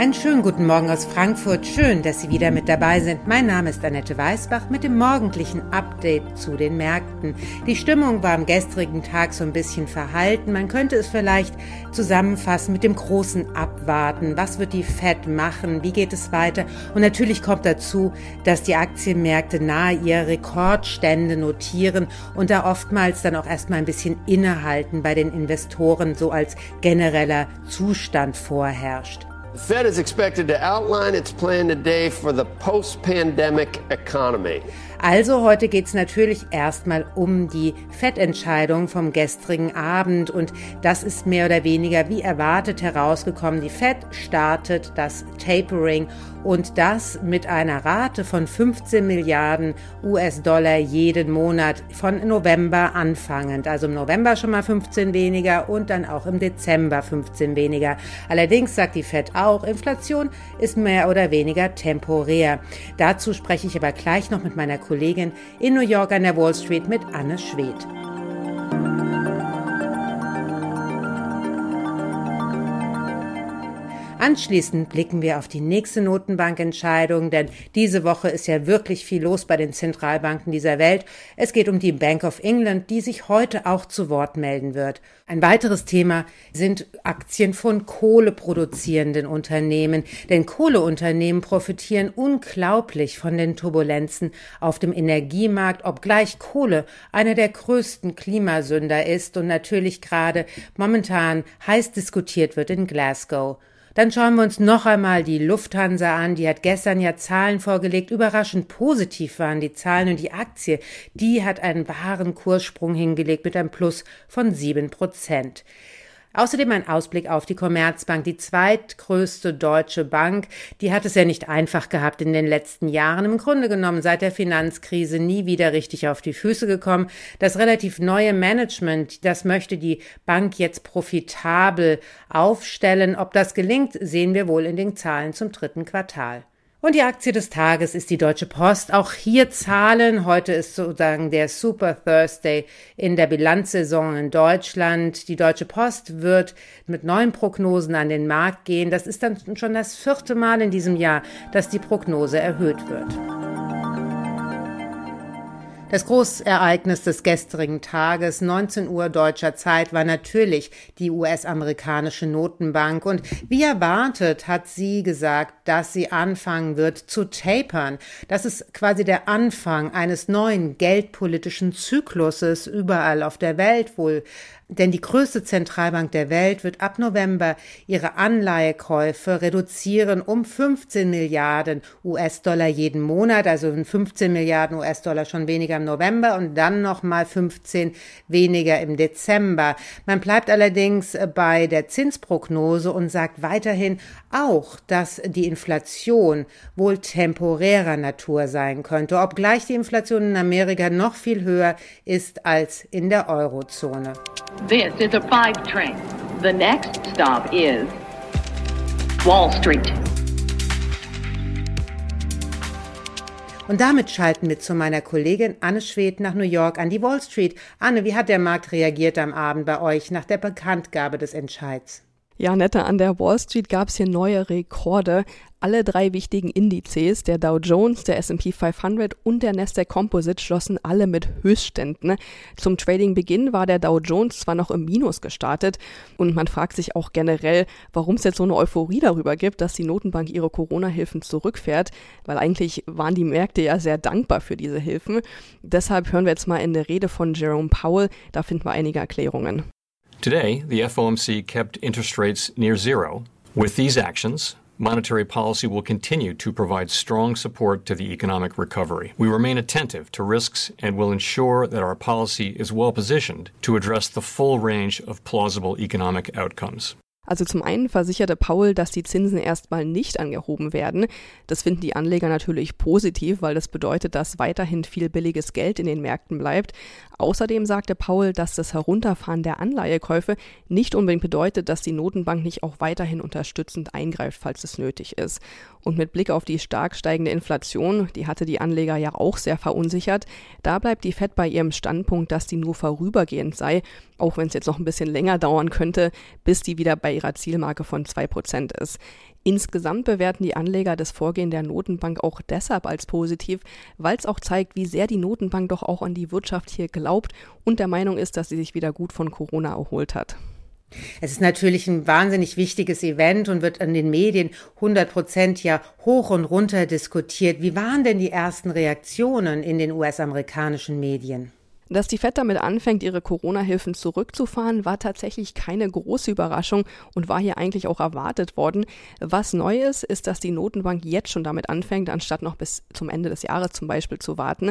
Einen schönen guten Morgen aus Frankfurt. Schön, dass Sie wieder mit dabei sind. Mein Name ist Annette Weißbach mit dem morgendlichen Update zu den Märkten. Die Stimmung war am gestrigen Tag so ein bisschen verhalten. Man könnte es vielleicht zusammenfassen mit dem großen Abwarten. Was wird die Fed machen? Wie geht es weiter? Und natürlich kommt dazu, dass die Aktienmärkte nahe ihre Rekordstände notieren und da oftmals dann auch erstmal ein bisschen innehalten bei den Investoren, so als genereller Zustand vorherrscht. The Fed is expected to outline its plan today for the post-pandemic economy. Also heute geht es natürlich erstmal um die Fettentscheidung vom gestrigen Abend und das ist mehr oder weniger wie erwartet herausgekommen. Die Fed startet das Tapering und das mit einer Rate von 15 Milliarden US-Dollar jeden Monat von November anfangend. Also im November schon mal 15 weniger und dann auch im Dezember 15 weniger. Allerdings sagt die Fed auch, Inflation ist mehr oder weniger temporär. Dazu spreche ich aber gleich noch mit meiner Kollegin in New York an der Wall Street mit Anne Schwedt. Anschließend blicken wir auf die nächste Notenbankentscheidung, denn diese Woche ist ja wirklich viel los bei den Zentralbanken dieser Welt. Es geht um die Bank of England, die sich heute auch zu Wort melden wird. Ein weiteres Thema sind Aktien von kohleproduzierenden Unternehmen, denn Kohleunternehmen profitieren unglaublich von den Turbulenzen auf dem Energiemarkt, obgleich Kohle einer der größten Klimasünder ist und natürlich gerade momentan heiß diskutiert wird in Glasgow. Dann schauen wir uns noch einmal die Lufthansa an. Die hat gestern ja Zahlen vorgelegt. Überraschend positiv waren die Zahlen und die Aktie, die hat einen wahren Kurssprung hingelegt mit einem Plus von sieben Prozent. Außerdem ein Ausblick auf die Commerzbank, die zweitgrößte deutsche Bank. Die hat es ja nicht einfach gehabt in den letzten Jahren. Im Grunde genommen seit der Finanzkrise nie wieder richtig auf die Füße gekommen. Das relativ neue Management, das möchte die Bank jetzt profitabel aufstellen. Ob das gelingt, sehen wir wohl in den Zahlen zum dritten Quartal. Und die Aktie des Tages ist die Deutsche Post. Auch hier Zahlen. Heute ist sozusagen der Super Thursday in der Bilanzsaison in Deutschland. Die Deutsche Post wird mit neuen Prognosen an den Markt gehen. Das ist dann schon das vierte Mal in diesem Jahr, dass die Prognose erhöht wird. Das Großereignis des gestrigen Tages, 19 Uhr deutscher Zeit, war natürlich die US-amerikanische Notenbank. Und wie erwartet hat sie gesagt, dass sie anfangen wird zu tapern. Das ist quasi der Anfang eines neuen geldpolitischen Zykluses überall auf der Welt wohl denn die größte Zentralbank der Welt wird ab November ihre Anleihekäufe reduzieren um 15 Milliarden US-Dollar jeden Monat, also 15 Milliarden US-Dollar schon weniger im November und dann nochmal 15 weniger im Dezember. Man bleibt allerdings bei der Zinsprognose und sagt weiterhin auch, dass die Inflation wohl temporärer Natur sein könnte, obgleich die Inflation in Amerika noch viel höher ist als in der Eurozone. This is a five train. The next stop is Wall Street. Und damit schalten wir zu meiner Kollegin Anne Schwed nach New York an die Wall Street. Anne, wie hat der Markt reagiert am Abend bei euch nach der Bekanntgabe des Entscheids? Ja, Nette, an der Wall Street gab es hier neue Rekorde. Alle drei wichtigen Indizes, der Dow Jones, der S&P 500 und der Nasdaq Composite schlossen alle mit Höchstständen. Zum Trading-Beginn war der Dow Jones zwar noch im Minus gestartet und man fragt sich auch generell, warum es jetzt so eine Euphorie darüber gibt, dass die Notenbank ihre Corona-Hilfen zurückfährt, weil eigentlich waren die Märkte ja sehr dankbar für diese Hilfen. Deshalb hören wir jetzt mal in der Rede von Jerome Powell, da finden wir einige Erklärungen. Today, the FOMC kept interest rates near zero. With these actions, monetary policy will continue to provide strong support to the economic recovery. We remain attentive to risks and will ensure that our policy is well positioned to address the full range of plausible economic outcomes. Also zum einen versicherte Paul, dass die Zinsen erstmal nicht angehoben werden. Das finden die Anleger natürlich positiv, weil das bedeutet, dass weiterhin viel billiges Geld in den Märkten bleibt. Außerdem sagte Paul, dass das Herunterfahren der Anleihekäufe nicht unbedingt bedeutet, dass die Notenbank nicht auch weiterhin unterstützend eingreift, falls es nötig ist. Und mit Blick auf die stark steigende Inflation, die hatte die Anleger ja auch sehr verunsichert, da bleibt die Fed bei ihrem Standpunkt, dass die nur vorübergehend sei, auch wenn es jetzt noch ein bisschen länger dauern könnte, bis die wieder bei ihrer Zielmarke von 2% ist. Insgesamt bewerten die Anleger das Vorgehen der Notenbank auch deshalb als positiv, weil es auch zeigt, wie sehr die Notenbank doch auch an die Wirtschaft hier glaubt und der Meinung ist, dass sie sich wieder gut von Corona erholt hat. Es ist natürlich ein wahnsinnig wichtiges Event und wird an den Medien 100 Prozent ja hoch und runter diskutiert. Wie waren denn die ersten Reaktionen in den US-amerikanischen Medien? Dass die Fed damit anfängt, ihre Corona-Hilfen zurückzufahren, war tatsächlich keine große Überraschung und war hier eigentlich auch erwartet worden. Was neu ist, ist, dass die Notenbank jetzt schon damit anfängt, anstatt noch bis zum Ende des Jahres zum Beispiel zu warten.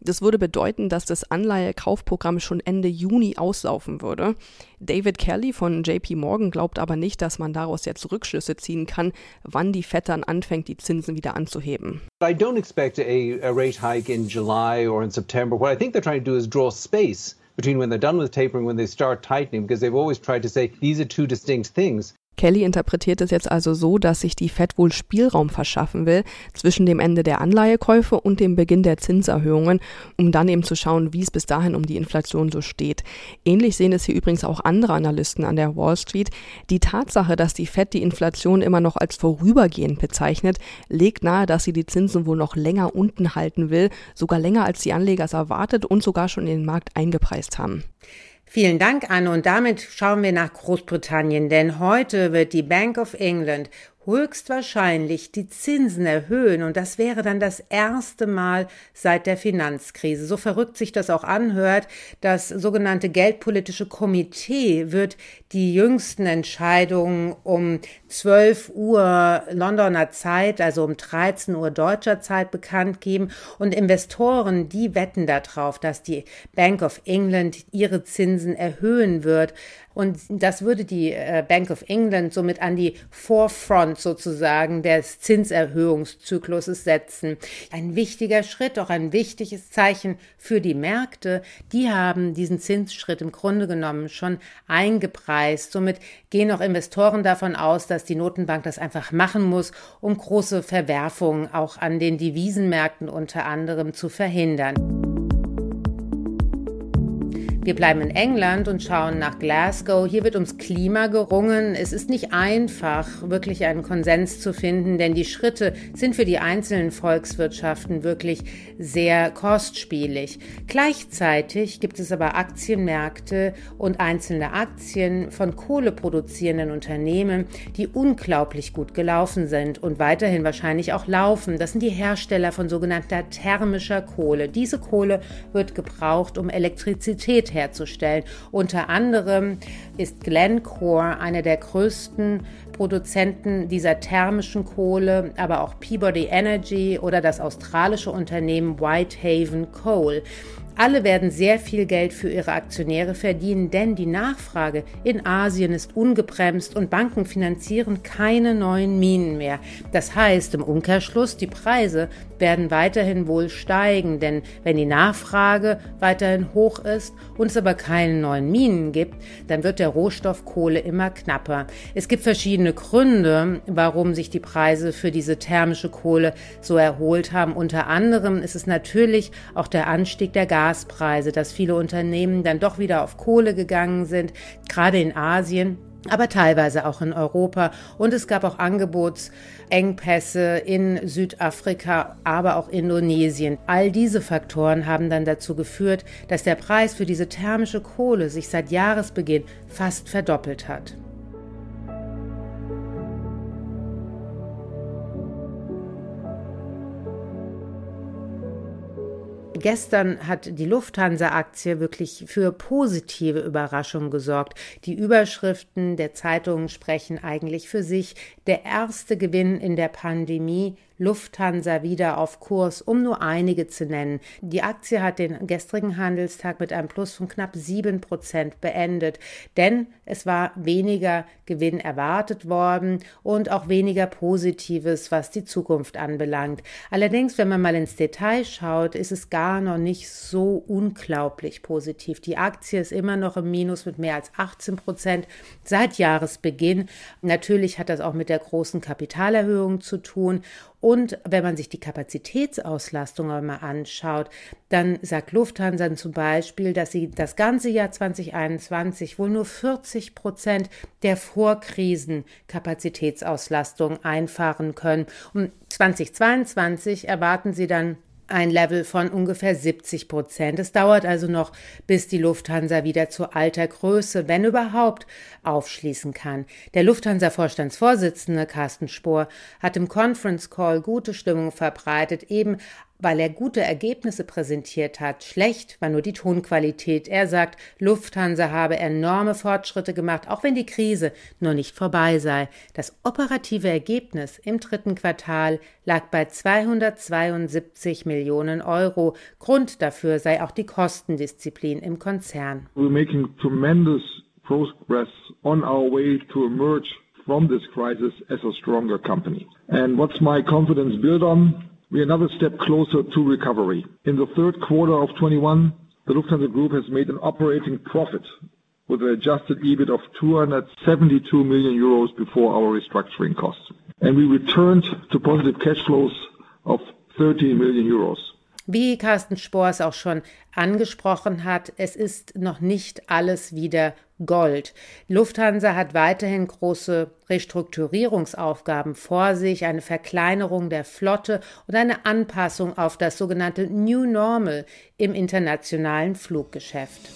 Das würde bedeuten, dass das Anleihekaufprogramm schon Ende Juni auslaufen würde. David Kelly von JP Morgan glaubt aber nicht, dass man daraus jetzt Rückschlüsse ziehen kann, wann die Fed dann anfängt, die Zinsen wieder anzuheben. I don't expect a, a rate hike in July or in September. What I think they're trying to do is draw space between when they're done with tapering when they start tightening because they've always tried to say these are two distinct things. Kelly interpretiert es jetzt also so, dass sich die Fed wohl Spielraum verschaffen will zwischen dem Ende der Anleihekäufe und dem Beginn der Zinserhöhungen, um dann eben zu schauen, wie es bis dahin um die Inflation so steht. Ähnlich sehen es hier übrigens auch andere Analysten an der Wall Street. Die Tatsache, dass die Fed die Inflation immer noch als vorübergehend bezeichnet, legt nahe, dass sie die Zinsen wohl noch länger unten halten will, sogar länger als die Anleger es erwartet und sogar schon in den Markt eingepreist haben. Vielen Dank, Anne. Und damit schauen wir nach Großbritannien, denn heute wird die Bank of England höchstwahrscheinlich die Zinsen erhöhen und das wäre dann das erste Mal seit der Finanzkrise. So verrückt sich das auch anhört, das sogenannte Geldpolitische Komitee wird die jüngsten Entscheidungen um 12 Uhr Londoner Zeit, also um 13 Uhr deutscher Zeit bekannt geben und Investoren, die wetten darauf, dass die Bank of England ihre Zinsen erhöhen wird. Und das würde die äh, Bank of England somit an die Forefront sozusagen des Zinserhöhungszykluses setzen. Ein wichtiger Schritt, auch ein wichtiges Zeichen für die Märkte. Die haben diesen Zinsschritt im Grunde genommen schon eingepreist. Somit gehen auch Investoren davon aus, dass die Notenbank das einfach machen muss, um große Verwerfungen auch an den Devisenmärkten unter anderem zu verhindern. Wir bleiben in England und schauen nach Glasgow. Hier wird ums Klima gerungen. Es ist nicht einfach, wirklich einen Konsens zu finden, denn die Schritte sind für die einzelnen Volkswirtschaften wirklich sehr kostspielig. Gleichzeitig gibt es aber Aktienmärkte und einzelne Aktien von kohleproduzierenden Unternehmen, die unglaublich gut gelaufen sind und weiterhin wahrscheinlich auch laufen. Das sind die Hersteller von sogenannter thermischer Kohle. Diese Kohle wird gebraucht, um Elektrizität herzustellen. Unter anderem ist Glencore einer der größten Produzenten dieser thermischen Kohle, aber auch Peabody Energy oder das australische Unternehmen Whitehaven Coal. Alle werden sehr viel Geld für ihre Aktionäre verdienen, denn die Nachfrage in Asien ist ungebremst und Banken finanzieren keine neuen Minen mehr. Das heißt im Umkehrschluss, die Preise werden weiterhin wohl steigen, denn wenn die Nachfrage weiterhin hoch ist und es aber keine neuen Minen gibt, dann wird der Rohstoff Kohle immer knapper. Es gibt verschiedene Gründe, warum sich die Preise für diese thermische Kohle so erholt haben. Unter anderem ist es natürlich auch der Anstieg der Gas Gaspreise, dass viele Unternehmen dann doch wieder auf Kohle gegangen sind, gerade in Asien aber teilweise auch in Europa. Und es gab auch Angebotsengpässe in Südafrika, aber auch Indonesien. All diese Faktoren haben dann dazu geführt, dass der Preis für diese thermische Kohle sich seit Jahresbeginn fast verdoppelt hat. Gestern hat die Lufthansa-Aktie wirklich für positive Überraschungen gesorgt. Die Überschriften der Zeitungen sprechen eigentlich für sich. Der erste Gewinn in der Pandemie Lufthansa wieder auf Kurs, um nur einige zu nennen. Die Aktie hat den gestrigen Handelstag mit einem Plus von knapp sieben Prozent beendet, denn es war weniger Gewinn erwartet worden und auch weniger Positives, was die Zukunft anbelangt. Allerdings, wenn man mal ins Detail schaut, ist es gar noch nicht so unglaublich positiv. Die Aktie ist immer noch im Minus mit mehr als 18 Prozent seit Jahresbeginn. Natürlich hat das auch mit der großen Kapitalerhöhung zu tun. Und wenn man sich die Kapazitätsauslastung einmal anschaut, dann sagt Lufthansa zum Beispiel, dass sie das ganze Jahr 2021 wohl nur 40 Prozent der Vorkrisen-Kapazitätsauslastung einfahren können. Und 2022 erwarten sie dann ein Level von ungefähr 70 Prozent. Es dauert also noch, bis die Lufthansa wieder zu alter Größe, wenn überhaupt, aufschließen kann. Der Lufthansa-Vorstandsvorsitzende Carsten Spohr hat im Conference Call gute Stimmung verbreitet, eben weil er gute Ergebnisse präsentiert hat. Schlecht war nur die Tonqualität. Er sagt, Lufthansa habe enorme Fortschritte gemacht, auch wenn die Krise noch nicht vorbei sei. Das operative Ergebnis im dritten Quartal lag bei 272 Millionen Euro. Grund dafür sei auch die Kostendisziplin im Konzern. We're making tremendous progress on our way to emerge from this crisis as a stronger company. And what's my confidence built on? We're another step closer to recovery. In the third quarter of 21, the Lufthansa Group has made an operating profit with an adjusted EBIT of 272 million euros before our restructuring costs. And we returned to positive cash flows of 30 million euros. Wie Carsten Spohr auch schon angesprochen hat, es ist noch nicht alles wieder Gold. Lufthansa hat weiterhin große Restrukturierungsaufgaben vor sich, eine Verkleinerung der Flotte und eine Anpassung auf das sogenannte New Normal im internationalen Fluggeschäft.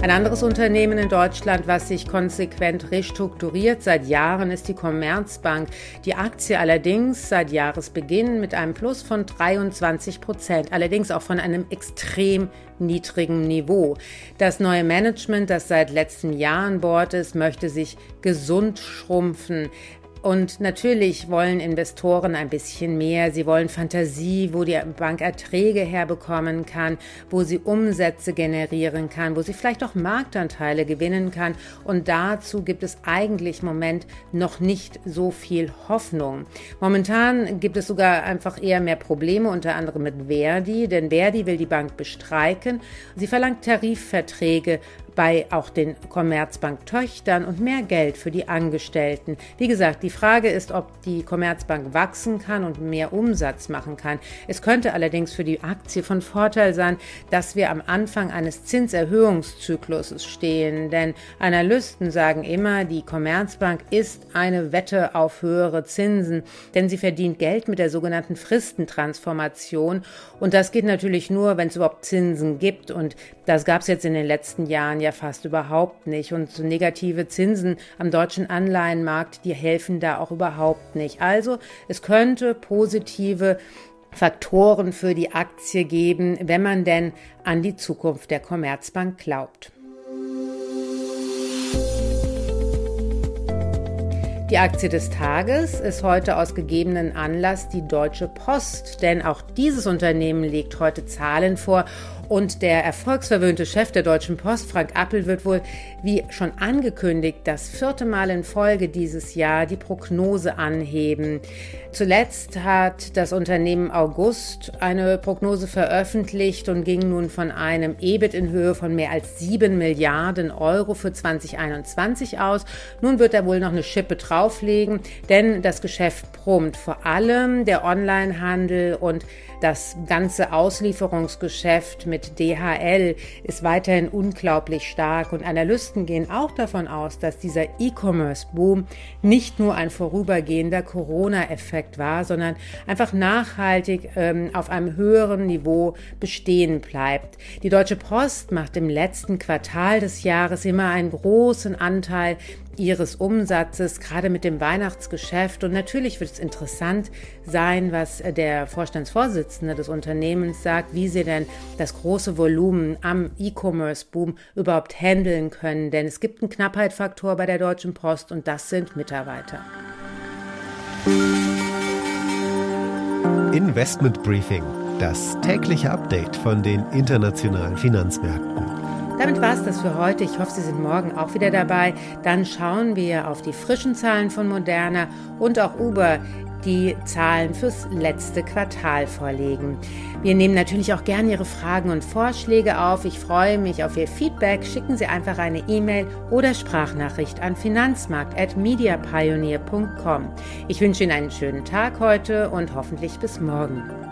Ein anderes Unternehmen in Deutschland, was sich konsequent restrukturiert seit Jahren, ist die Commerzbank. Die Aktie allerdings seit Jahresbeginn mit einem Plus von 23 Prozent, allerdings auch von einem extrem niedrigen Niveau. Das neue Management, das seit letztem Jahr an Bord ist, möchte sich gesund schrumpfen. Und natürlich wollen Investoren ein bisschen mehr. Sie wollen Fantasie, wo die Bank Erträge herbekommen kann, wo sie Umsätze generieren kann, wo sie vielleicht auch Marktanteile gewinnen kann. Und dazu gibt es eigentlich im Moment noch nicht so viel Hoffnung. Momentan gibt es sogar einfach eher mehr Probleme, unter anderem mit Verdi, denn Verdi will die Bank bestreiken. Sie verlangt Tarifverträge bei auch den Commerzbank-Töchtern und mehr Geld für die Angestellten. Wie gesagt, die Frage ist, ob die Commerzbank wachsen kann und mehr Umsatz machen kann. Es könnte allerdings für die Aktie von Vorteil sein, dass wir am Anfang eines Zinserhöhungszykluses stehen, denn Analysten sagen immer, die Commerzbank ist eine Wette auf höhere Zinsen, denn sie verdient Geld mit der sogenannten Fristentransformation und das geht natürlich nur, wenn es überhaupt Zinsen gibt und das gab es jetzt in den letzten Jahren ja ja fast überhaupt nicht. Und so negative Zinsen am deutschen Anleihenmarkt, die helfen da auch überhaupt nicht. Also es könnte positive Faktoren für die Aktie geben, wenn man denn an die Zukunft der Commerzbank glaubt. Die Aktie des Tages ist heute aus gegebenen Anlass die Deutsche Post, denn auch dieses Unternehmen legt heute Zahlen vor und der erfolgsverwöhnte Chef der Deutschen Post, Frank Appel, wird wohl, wie schon angekündigt, das vierte Mal in Folge dieses Jahr die Prognose anheben. Zuletzt hat das Unternehmen August eine Prognose veröffentlicht und ging nun von einem EBIT in Höhe von mehr als sieben Milliarden Euro für 2021 aus. Nun wird er wohl noch eine Schippe drauflegen, denn das Geschäft brummt. Vor allem der Onlinehandel und das ganze Auslieferungsgeschäft mit DHL ist weiterhin unglaublich stark und Analysten gehen auch davon aus, dass dieser E-Commerce-Boom nicht nur ein vorübergehender Corona-Effekt war, sondern einfach nachhaltig ähm, auf einem höheren Niveau bestehen bleibt. Die Deutsche Post macht im letzten Quartal des Jahres immer einen großen Anteil ihres Umsatzes, gerade mit dem Weihnachtsgeschäft. Und natürlich wird es interessant sein, was der Vorstandsvorsitzende des Unternehmens sagt, wie sie denn das große Volumen am E-Commerce-Boom überhaupt handeln können. Denn es gibt einen Knappheitfaktor bei der Deutschen Post und das sind Mitarbeiter. Investment Briefing, das tägliche Update von den internationalen Finanzmärkten. Damit war es das für heute. Ich hoffe, Sie sind morgen auch wieder dabei. Dann schauen wir auf die frischen Zahlen von Moderna und auch Uber die Zahlen fürs letzte Quartal vorlegen. Wir nehmen natürlich auch gerne Ihre Fragen und Vorschläge auf. Ich freue mich auf Ihr Feedback. Schicken Sie einfach eine E-Mail oder Sprachnachricht an finanzmarkt.mediapioneer.com. Ich wünsche Ihnen einen schönen Tag heute und hoffentlich bis morgen.